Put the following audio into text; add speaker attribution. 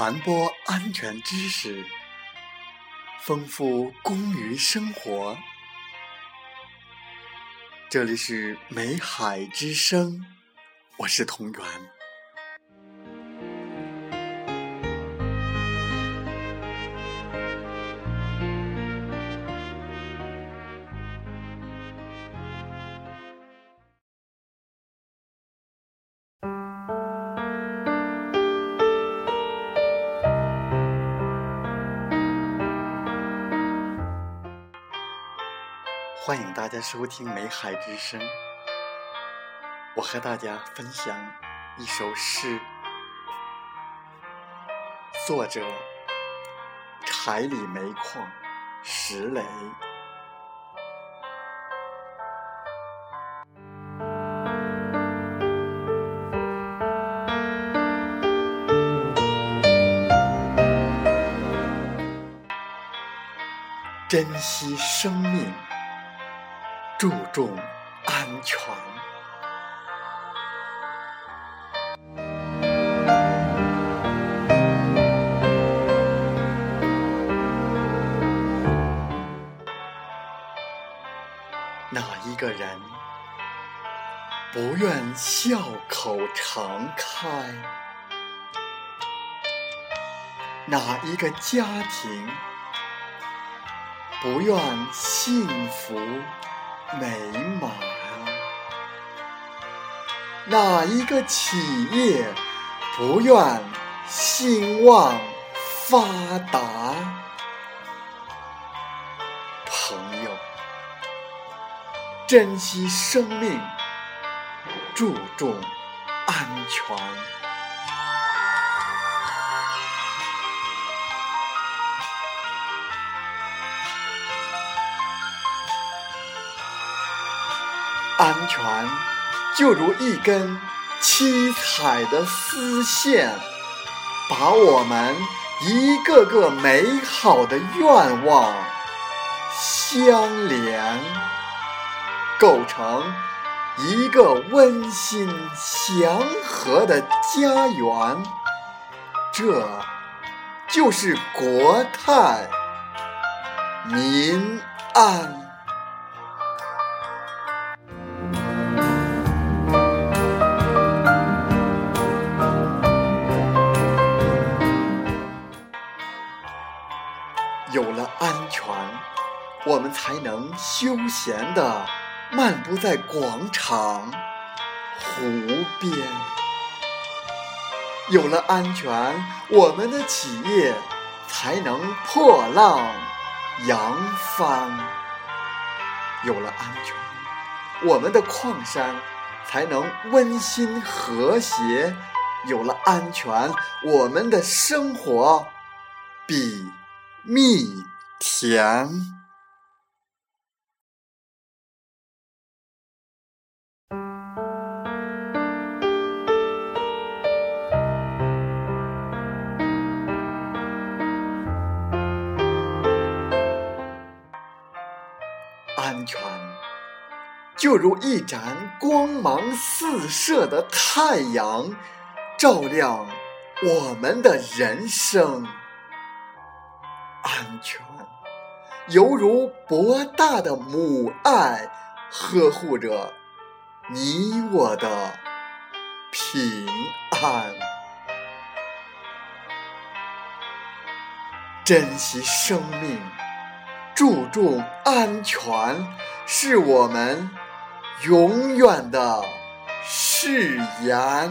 Speaker 1: 传播安全知识，丰富工于生活。这里是美海之声，我是同源。欢迎大家收听《美海之声》。我和大家分享一首诗，作者柴里煤矿石磊。珍惜生命。注重安全。哪一个人不愿笑口常开？哪一个家庭不愿幸福？美满，哪一个企业不愿兴旺发达？朋友，珍惜生命，注重安全。安全就如一根七彩的丝线，把我们一个个美好的愿望相连，构成一个温馨祥和的家园。这就是国泰民安。我们才能休闲地漫步在广场、湖边。有了安全，我们的企业才能破浪扬帆。有了安全，我们的矿山才能温馨和谐。有了安全，我们的生活比。蜜甜，安全就如一盏光芒四射的太阳，照亮我们的人生。安全，犹如博大的母爱，呵护着你我的平安。珍惜生命，注重安全，是我们永远的誓言。